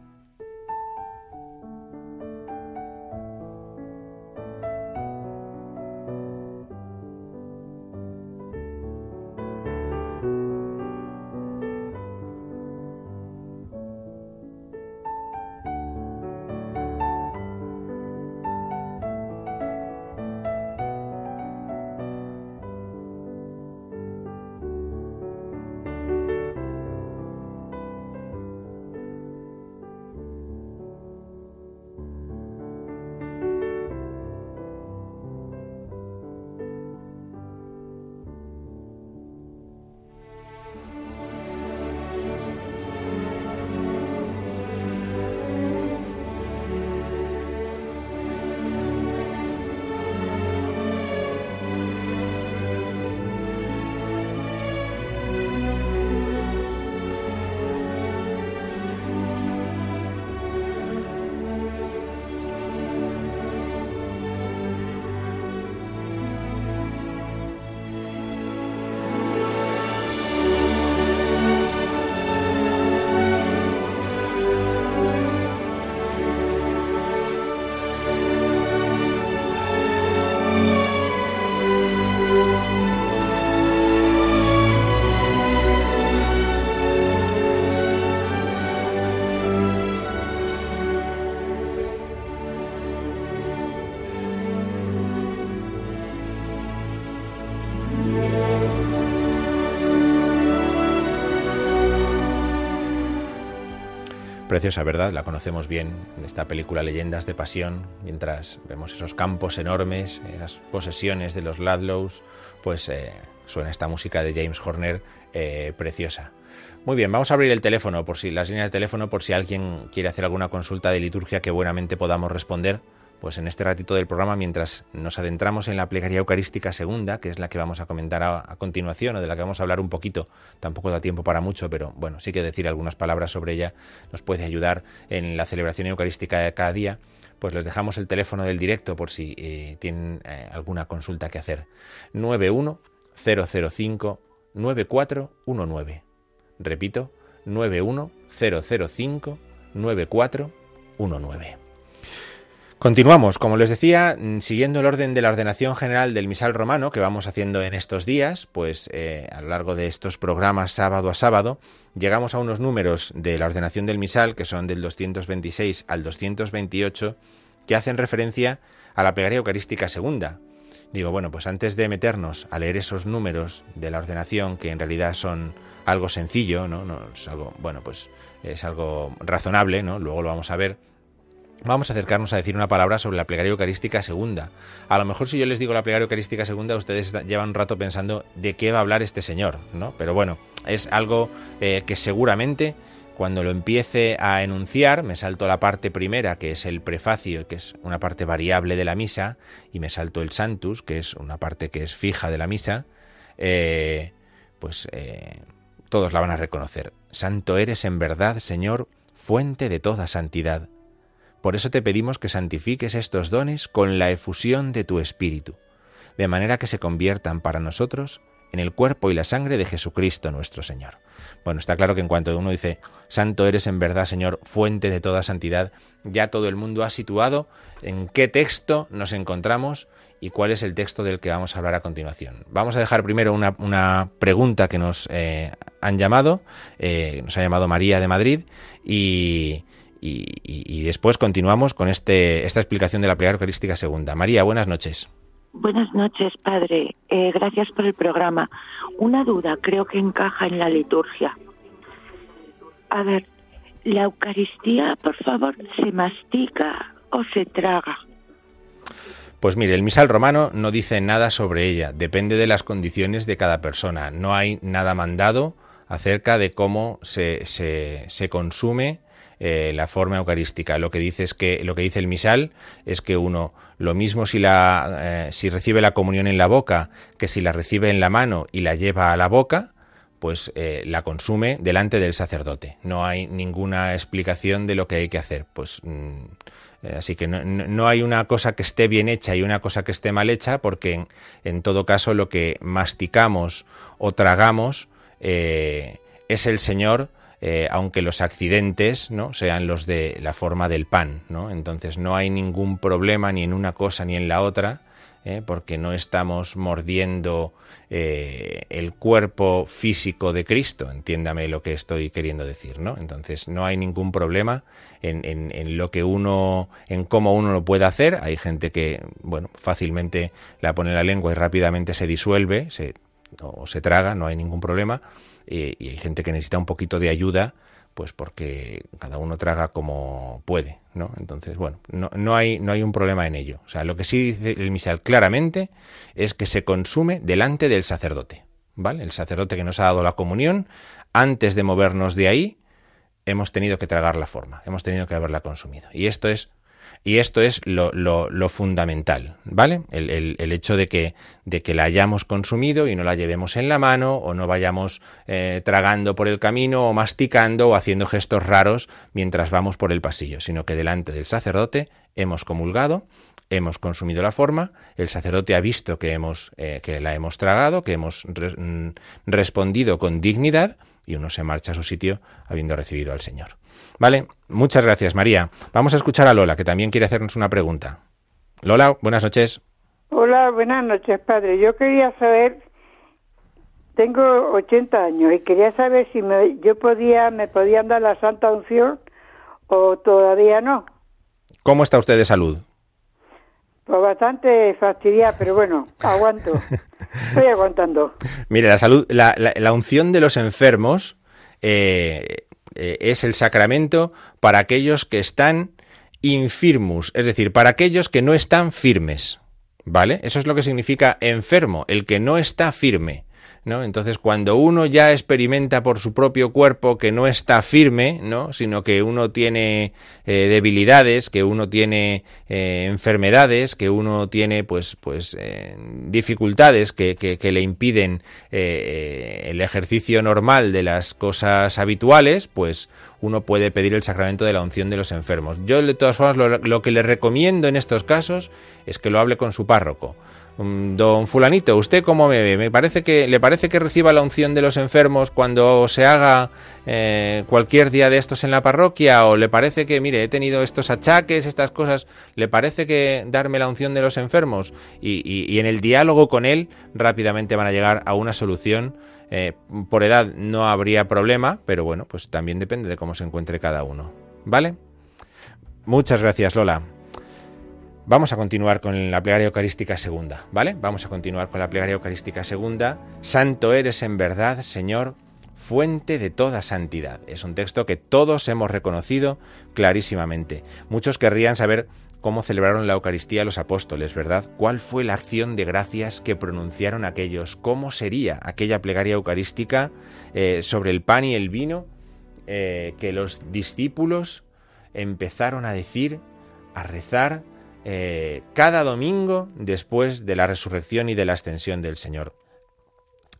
Preciosa, ¿verdad? La conocemos bien en esta película Leyendas de Pasión, mientras vemos esos campos enormes, las posesiones de los Ladlows, pues eh, suena esta música de James Horner eh, preciosa. Muy bien, vamos a abrir el teléfono, por si las líneas de teléfono, por si alguien quiere hacer alguna consulta de liturgia que buenamente podamos responder pues en este ratito del programa, mientras nos adentramos en la plegaria eucarística segunda, que es la que vamos a comentar a, continuación, o de la que vamos a hablar un poquito, tampoco da tiempo para mucho, pero bueno, sí que decir algunas palabras sobre ella nos puede ayudar en la celebración eucarística de cada día, pues les dejamos el teléfono del directo por si eh, tienen eh, alguna consulta que hacer. 91005 9419. Repito, 91005 9419. Continuamos, como les decía, mm, siguiendo el orden de la ordenación general del misal romano que vamos haciendo en estos días, pues eh, a lo largo de estos programas sábado a sábado, llegamos a unos números de la ordenación del misal que son del 226 al 228, que hacen referencia a la plegaria eucarística segunda. Digo, bueno, pues antes de meternos a leer esos números de la ordenación, que en realidad son algo sencillo, ¿no? no es algo, bueno, pues es algo razonable, ¿no? Luego lo vamos a ver vamos a acercarnos a decir una palabra sobre la plegaria eucarística segunda. A lo mejor si yo les digo la plegaria eucarística segunda, ustedes llevan un rato pensando de qué va a hablar este señor, ¿no? Pero bueno, es algo eh, que seguramente cuando lo empiece a enunciar, me salto la parte primera, que es el prefacio, que es una parte variable de la misa, y me salto el Santus, que es una parte que es fija de la misa, eh, pues eh, todos la van a reconocer. Santo eres en verdad, Señor, fuente de toda santidad. Por eso te pedimos que santifiques estos dones con la efusión de tu Espíritu, de manera que se conviertan para nosotros en el cuerpo y la sangre de Jesucristo nuestro Señor. Bueno, está claro que en cuanto uno dice, Santo eres en verdad, Señor, fuente de toda santidad, ya todo el mundo ha situado en qué texto nos encontramos y cuál es el texto del que vamos a hablar a continuación. Vamos a dejar primero una, pregunta que nos eh, han llamado, eh, nos ha llamado María de Madrid, y, y, después continuamos con este, esta explicación de la plegaria eucarística segunda. María, buenas noches. Buenas noches, padre. Eh, gracias por el programa. Una duda, creo que encaja en la liturgia. A ver, ¿la Eucaristía, por favor, se mastica o se traga? Pues mire, el misal romano no dice nada sobre ella, depende de las condiciones de cada persona. No hay nada mandado acerca de cómo se, se, se consume eh, la forma eucarística. Lo que dice es que lo que dice el misal es que uno lo mismo si la eh, si recibe la comunión en la boca que si la recibe en la mano y la lleva a la boca, pues eh, la consume delante del sacerdote. No hay ninguna explicación de lo que hay que hacer. Pues mm, así que no, hay una cosa que esté bien hecha y una cosa que esté mal hecha, porque en todo caso lo que masticamos o tragamos es el Señor eh, aunque los accidentes ¿no? sean los de la forma del pan. ¿no? Entonces no hay ningún problema ni en una cosa ni en la otra, ¿eh? porque no estamos mordiendo eh, el cuerpo físico de Cristo, entiéndame lo que estoy queriendo decir, ¿no? Entonces no hay ningún problema en, lo que uno, en cómo uno lo puede hacer. Hay gente que, bueno, fácilmente la pone en la lengua y rápidamente se disuelve, o se traga, no hay ningún problema y hay gente que necesita un poquito de ayuda, pues porque cada uno traga como puede, ¿no? Entonces, bueno, no, no, hay, no hay un problema en ello. O sea, lo que sí dice el misal claramente es que se consume delante del sacerdote, ¿vale? El sacerdote que nos ha dado la comunión, antes de movernos de ahí, hemos tenido que tragar la forma, hemos tenido que haberla consumido. Y esto es y esto es lo, fundamental, ¿vale? El, el, hecho de que, de que la hayamos consumido y no la llevemos en la mano o no vayamos eh, tragando por el camino o masticando o haciendo gestos raros mientras vamos por el pasillo, sino que delante del sacerdote hemos comulgado, hemos consumido la forma, el sacerdote ha visto que, hemos, eh, que la hemos tragado, que hemos mm, respondido con dignidad y uno se marcha a su sitio habiendo recibido al Señor. Vale, muchas gracias María. Vamos a escuchar a Lola, que también quiere hacernos una pregunta. Lola, buenas noches. Hola, buenas noches, padre. Yo quería saber, tengo 80 años y quería saber si me, yo podía, me podían dar la Santa Unción o todavía no. ¿Cómo está usted de salud? Pues bastante fastidiada, pero bueno, aguanto. Estoy aguantando. Mire, la salud, la, la, unción de los enfermos eh, eh, es el sacramento para aquellos que están infirmus, es decir, para aquellos que no están firmes. ¿Vale? Eso es lo que significa enfermo, el que no está firme. ¿No? Entonces, cuando uno ya experimenta por su propio cuerpo que no está firme, ¿no? Sino que uno tiene eh, debilidades, que uno tiene eh, enfermedades, que uno tiene, pues, pues, dificultades que, que, le impiden el ejercicio normal de las cosas habituales, pues uno puede pedir el sacramento de la unción de los enfermos. Yo, de todas formas, lo, que le recomiendo en estos casos es que lo hable con su párroco. Mm, don fulanito, ¿usted cómo me ve? ¿Me parece que, ¿Le parece que reciba la unción de los enfermos cuando se haga eh, cualquier día de estos en la parroquia? ¿O le parece que, mire, he tenido estos achaques, estas cosas, ¿le parece que darme la unción de los enfermos? Y, en el diálogo con él rápidamente van a llegar a una solución eh, por edad no habría problema, pero bueno, pues también depende de cómo se encuentre cada uno. ¿Vale? Muchas gracias, Lola. Vamos a continuar con la plegaria eucarística segunda, ¿vale? Vamos a continuar con la plegaria eucarística segunda. Santo eres en verdad, Señor, fuente de toda santidad. Es un texto que todos hemos reconocido clarísimamente. Muchos querrían saber cómo celebraron la Eucaristía los apóstoles, ¿verdad? ¿Cuál fue la acción de gracias que pronunciaron aquellos? ¿Cómo sería aquella plegaria eucarística eh, sobre el pan y el vino eh, que los discípulos empezaron a decir, a rezar eh, cada domingo después de la resurrección y de la ascensión del Señor?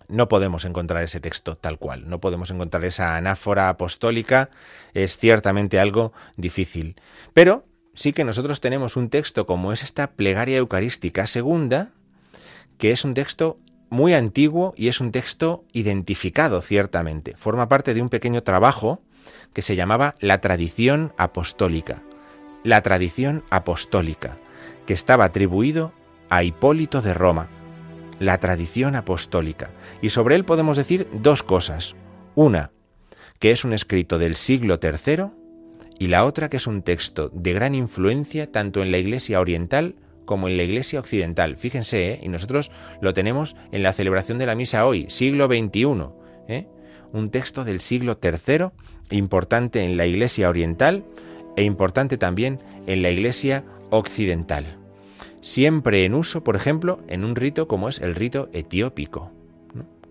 no podemos encontrar ese texto tal cual, no podemos encontrar esa anáfora apostólica, es ciertamente algo difícil. Pero sí que nosotros tenemos un texto como es esta plegaria eucarística segunda, que es un texto muy antiguo y es un texto identificado ciertamente. Forma parte de un pequeño trabajo que se llamaba La tradición apostólica. La tradición apostólica, que estaba atribuido a Hipólito de Roma. La tradición apostólica. Y sobre él podemos decir dos cosas. Una, que es un escrito del siglo III y la otra que es un texto de gran influencia tanto en la Iglesia oriental como en la Iglesia occidental. Fíjense, ¿eh? y nosotros lo tenemos en la celebración de la misa hoy, siglo XXI. ¿eh? Un texto del siglo III, importante en la Iglesia oriental e importante también en la Iglesia occidental. Siempre en uso, por ejemplo, en un rito como es el rito etiópico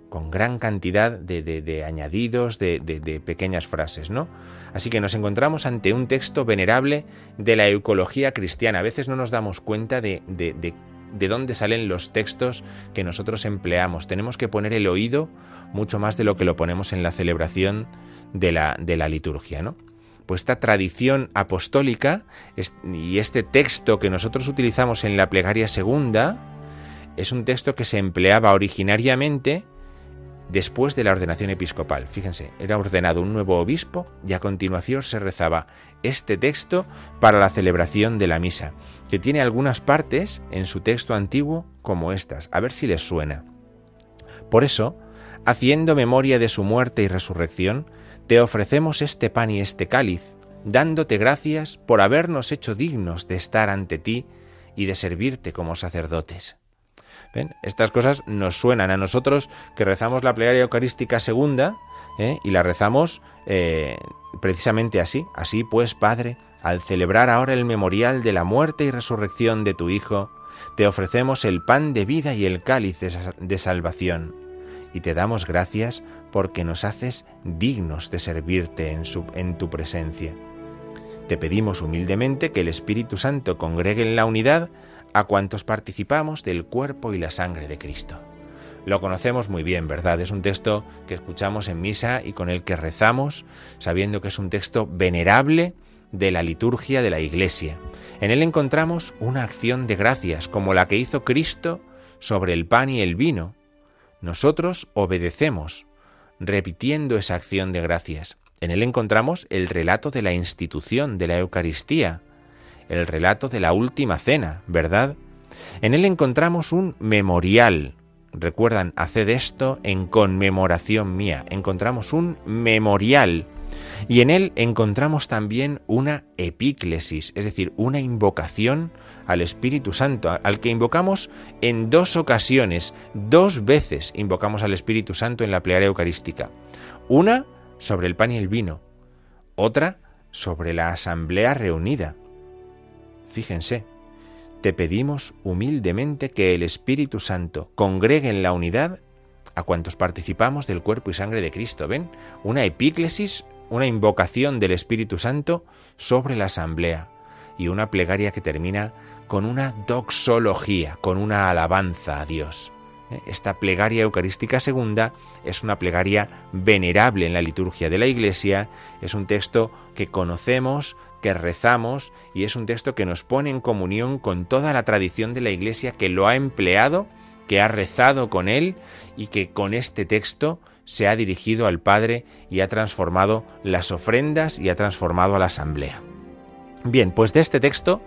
con gran cantidad de, añadidos, de, pequeñas frases, ¿no? Así que nos encontramos ante un texto venerable de la ecología cristiana. A veces no nos damos cuenta de, de dónde salen los textos que nosotros empleamos. Tenemos que poner el oído mucho más de lo que lo ponemos en la celebración de la, de la liturgia, ¿no? Pues esta tradición apostólica y este texto que nosotros utilizamos en la plegaria segunda es un texto que se empleaba originariamente después de la ordenación episcopal. Fíjense, era ordenado un nuevo obispo y a continuación se rezaba este texto para la celebración de la misa, que tiene algunas partes en su texto antiguo como estas. A ver si les suena. Por eso, haciendo memoria de su muerte y resurrección, te ofrecemos este pan y este cáliz, dándote gracias por habernos hecho dignos de estar ante ti y de servirte como sacerdotes. Estas cosas nos suenan a nosotros que rezamos la plegaria eucarística segunda ¿eh? y la rezamos eh, precisamente así. Así pues, Padre, al celebrar ahora el memorial de la muerte y resurrección de tu Hijo, te ofrecemos el pan de vida y el cáliz de salvación. Y te damos gracias porque nos haces dignos de servirte en, en tu presencia. Te pedimos humildemente que el Espíritu Santo congregue en la unidad a cuantos participamos del cuerpo y la sangre de Cristo. Lo conocemos muy bien, ¿verdad? Es un texto que escuchamos en misa y con el que rezamos, sabiendo que es un texto venerable de la liturgia de la Iglesia. En él encontramos una acción de gracias, como la que hizo Cristo sobre el pan y el vino. Nosotros obedecemos, repitiendo esa acción de gracias. En él encontramos el relato de la institución de la Eucaristía, el relato de la última cena, ¿verdad? En él encontramos un memorial. Recuerdan, haced esto en conmemoración mía. Encontramos un memorial. Y en él encontramos también una epíclesis, es decir, una invocación al Espíritu Santo, al que invocamos en dos ocasiones, dos veces invocamos al Espíritu Santo en la plegaria eucarística. Una sobre el pan y el vino, otra sobre la asamblea reunida. Fíjense, te pedimos humildemente que el Espíritu Santo congregue en la unidad a cuantos participamos del cuerpo y sangre de Cristo. ¿Ven? Una epíclesis, una invocación del Espíritu Santo sobre la asamblea y una plegaria que termina con una doxología, con una alabanza a Dios. ¿Eh? Esta plegaria eucarística segunda es una plegaria venerable en la liturgia de la Iglesia, es un texto que conocemos, que rezamos y es un texto que nos pone en comunión con toda la tradición de la Iglesia que lo ha empleado, que ha rezado con él y que con este texto se ha dirigido al Padre y ha transformado las ofrendas y ha transformado a la asamblea. Bien, pues de este texto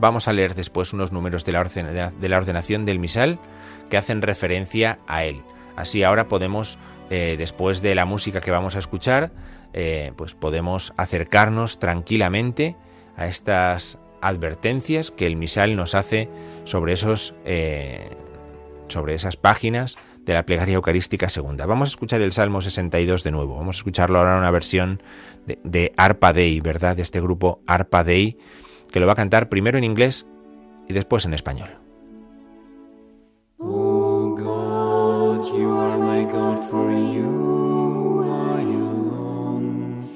vamos a leer después unos números de la, de la ordenación del misal que hacen referencia a él. Así ahora podemos, eh, después de la música que vamos a escuchar, eh, pues podemos acercarnos tranquilamente a estas advertencias que el misal nos hace sobre esos eh, sobre esas páginas de la plegaria eucarística segunda. Vamos a escuchar el Salmo 62 de nuevo. Vamos a escucharlo ahora en una versión de, de Arpa Dei, ¿verdad? De este grupo Arpa Dei, que lo va a cantar primero en inglés y después en español. Oh God, you are my God, for you I long.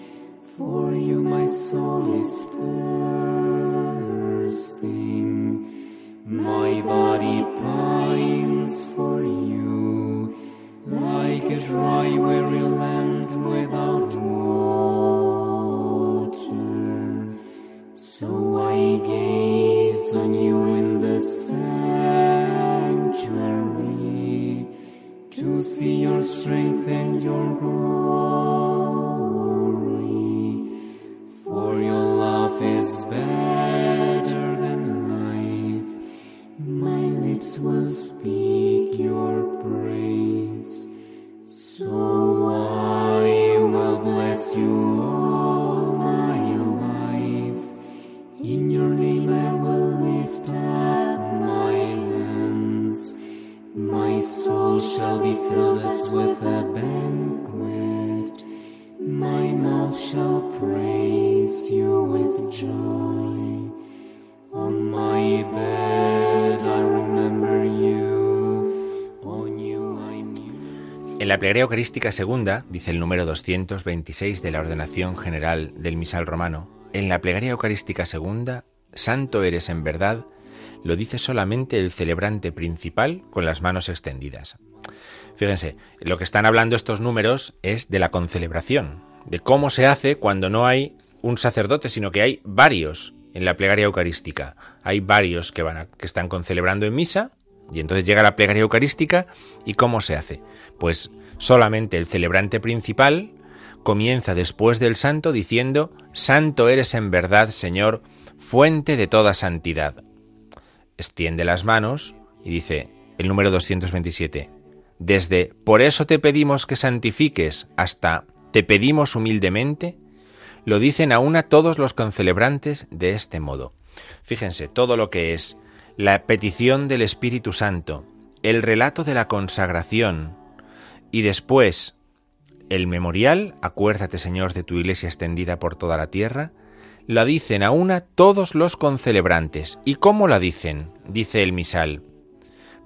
For you my soul is thirsting. My body pines for you, like a dry, weary land without water. So I gaze on you in the sanctuary to see your strength and your glory. For your love is better than life. My lips will speak be filled with a banquet. My mouth shall praise you with joy. On my bed I. En la plegaria eucarística segunda, dice el número 226 de la ordenación general del misal romano, en la plegaria eucarística segunda, santo eres en verdad, lo dice solamente el celebrante principal con las manos extendidas. Fíjense, lo que están hablando estos números es de la concelebración, de cómo se hace cuando no hay un sacerdote, sino que hay varios en la plegaria eucarística. Hay varios que van a- que están concelebrando en misa y entonces llega la plegaria eucarística y cómo se hace? Pues solamente el celebrante principal comienza después del santo diciendo, Santo eres en verdad, Señor, fuente de toda santidad. Extiende las manos y dice el número 227, desde por eso te pedimos que santifiques hasta te pedimos humildemente, lo dicen a una todos los concelebrantes de este modo. Fíjense, todo lo que es la petición del Espíritu Santo, el relato de la consagración y después el memorial, acuérdate Señor de tu iglesia extendida por toda la tierra, la dicen a una todos los concelebrantes. ¿Y cómo la dicen? Dice el misal.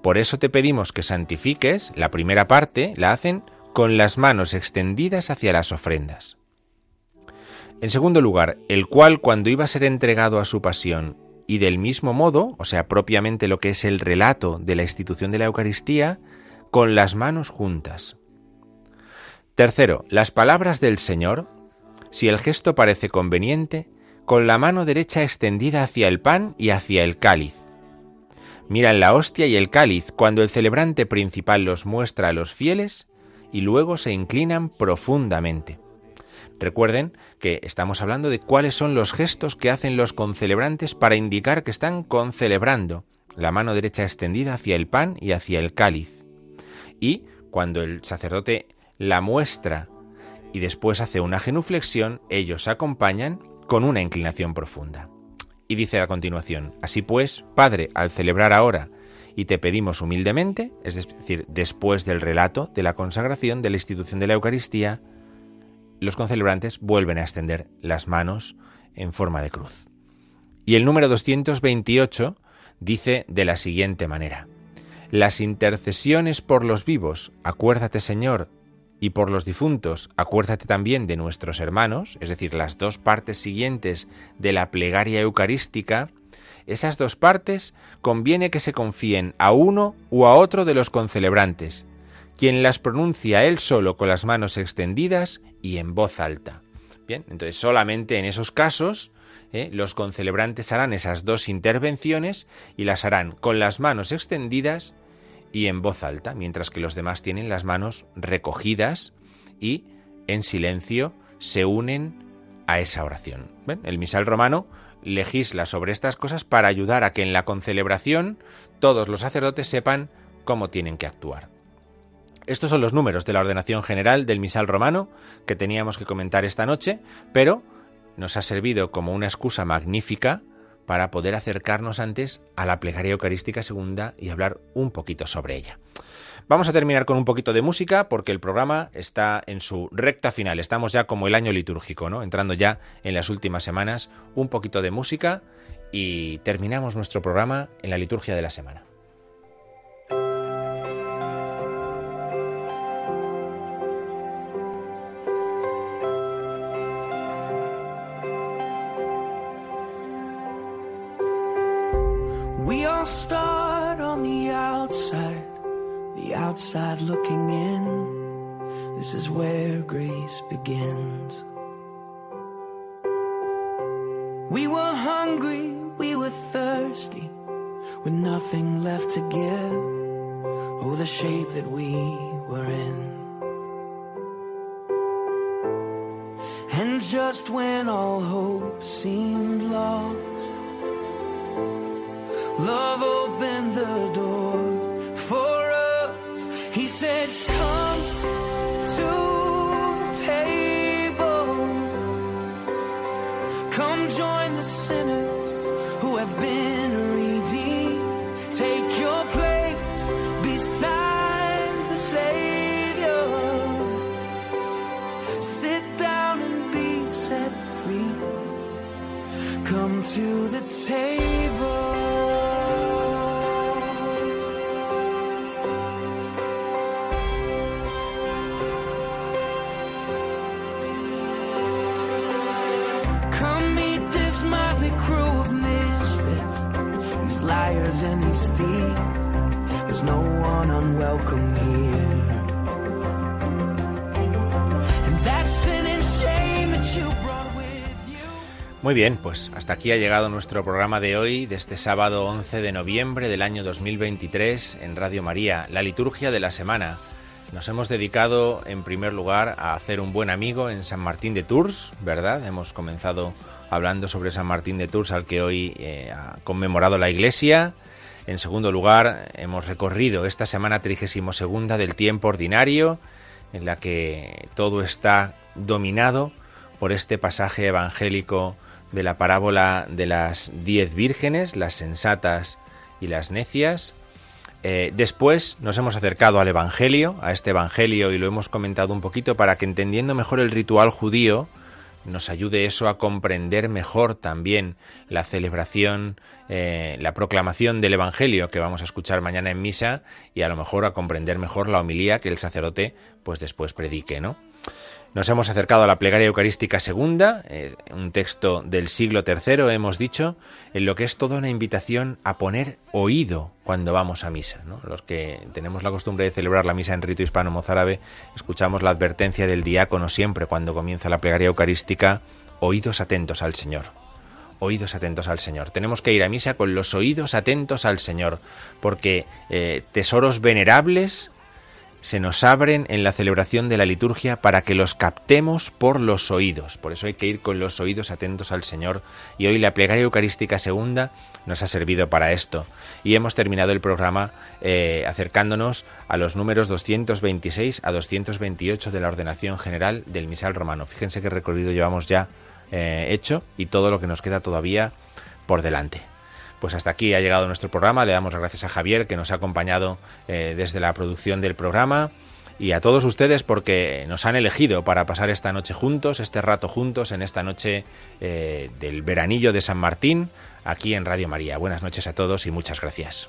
Por eso te pedimos que santifiques, la primera parte la hacen con las manos extendidas hacia las ofrendas. En segundo lugar, el cual cuando iba a ser entregado a su pasión y del mismo modo, o sea, propiamente lo que es el relato de la institución de la Eucaristía, con las manos juntas. Tercero, las palabras del Señor, si el gesto parece conveniente, con la mano derecha extendida hacia el pan y hacia el cáliz. Miran la hostia y el cáliz cuando el celebrante principal los muestra a los fieles y luego se inclinan profundamente. Recuerden que estamos hablando de cuáles son los gestos que hacen los concelebrantes para indicar que están concelebrando, la mano derecha extendida hacia el pan y hacia el cáliz. Y cuando el sacerdote la muestra y después hace una genuflexión, ellos acompañan con una inclinación profunda. Y dice a continuación, así pues, Padre, al celebrar ahora y te pedimos humildemente, es decir, después del relato de la consagración de la institución de la Eucaristía, los concelebrantes vuelven a extender las manos en forma de cruz. Y el número 228 dice de la siguiente manera, las intercesiones por los vivos, acuérdate Señor, y por los difuntos, acuérdate también de nuestros hermanos, es decir, las dos partes siguientes de la plegaria eucarística, esas dos partes conviene que se confíen a uno u a otro de los concelebrantes, quien las pronuncia él solo con las manos extendidas y en voz alta. Bien, entonces solamente en esos casos ¿eh? los concelebrantes harán esas dos intervenciones y las harán con las manos extendidas y en voz alta, mientras que los demás tienen las manos recogidas y en silencio se unen a esa oración. El misal romano legisla sobre estas cosas para ayudar a que en la concelebración todos los sacerdotes sepan cómo tienen que actuar. Estos son los números de la ordenación general del misal romano que teníamos que comentar esta noche, pero nos ha servido como una excusa magnífica para poder acercarnos antes a la plegaria eucarística segunda y hablar un poquito sobre ella. Vamos a terminar con un poquito de música porque el programa está en su recta final. Estamos ya como el año litúrgico, ¿no? Entrando ya en las últimas semanas. Un poquito de música y terminamos nuestro programa en la liturgia de la semana. Begins. We were hungry, we were thirsty, with nothing left to give. Oh, the shape that we were in. And just when all hope seemed lost, Love Muy bien, pues hasta aquí ha llegado nuestro programa de hoy, de este sábado 11 de noviembre del año 2023 en Radio María, la liturgia de la semana. Nos hemos dedicado en primer lugar a hacer un buen amigo en San Martín de Tours, ¿verdad? Hemos comenzado hablando sobre San Martín de Tours al que hoy eh, ha conmemorado la Iglesia. En segundo lugar, hemos recorrido esta semana 32 del tiempo ordinario, en la que todo está dominado por este pasaje evangélico de la parábola de las diez vírgenes, las sensatas y las necias. Eh, después nos hemos acercado al Evangelio, a este Evangelio, y lo hemos comentado un poquito para que entendiendo mejor el ritual judío, nos ayude eso a comprender mejor también la celebración, eh, la proclamación del Evangelio que vamos a escuchar mañana en misa y a lo mejor a comprender mejor la homilía que el sacerdote pues después predique, ¿no? Nos hemos acercado a la plegaria eucarística segunda, eh, un texto del siglo III, hemos dicho, en lo que es toda una invitación a poner oído cuando vamos a misa. ¿no? Los que tenemos la costumbre de celebrar la misa en rito hispano-mozárabe, escuchamos la advertencia del diácono siempre cuando comienza la plegaria eucarística, oídos atentos al Señor. Oídos atentos al Señor. Tenemos que ir a misa con los oídos atentos al Señor, porque eh, tesoros venerables se nos abren en la celebración de la liturgia para que los captemos por los oídos. Por eso hay que ir con los oídos atentos al Señor. Y hoy la plegaria eucarística segunda nos ha servido para esto. Y hemos terminado el programa eh, acercándonos a los números 226 a 228 de la ordenación general del misal romano. Fíjense qué recorrido llevamos ya eh, hecho y todo lo que nos queda todavía por delante. Pues hasta aquí ha llegado nuestro programa. Le damos las gracias a Javier que nos ha acompañado eh, desde la producción del programa y a todos ustedes porque nos han elegido para pasar esta noche juntos, este rato juntos, en esta noche eh, del veranillo de San Martín, aquí en Radio María. Buenas noches a todos y muchas gracias.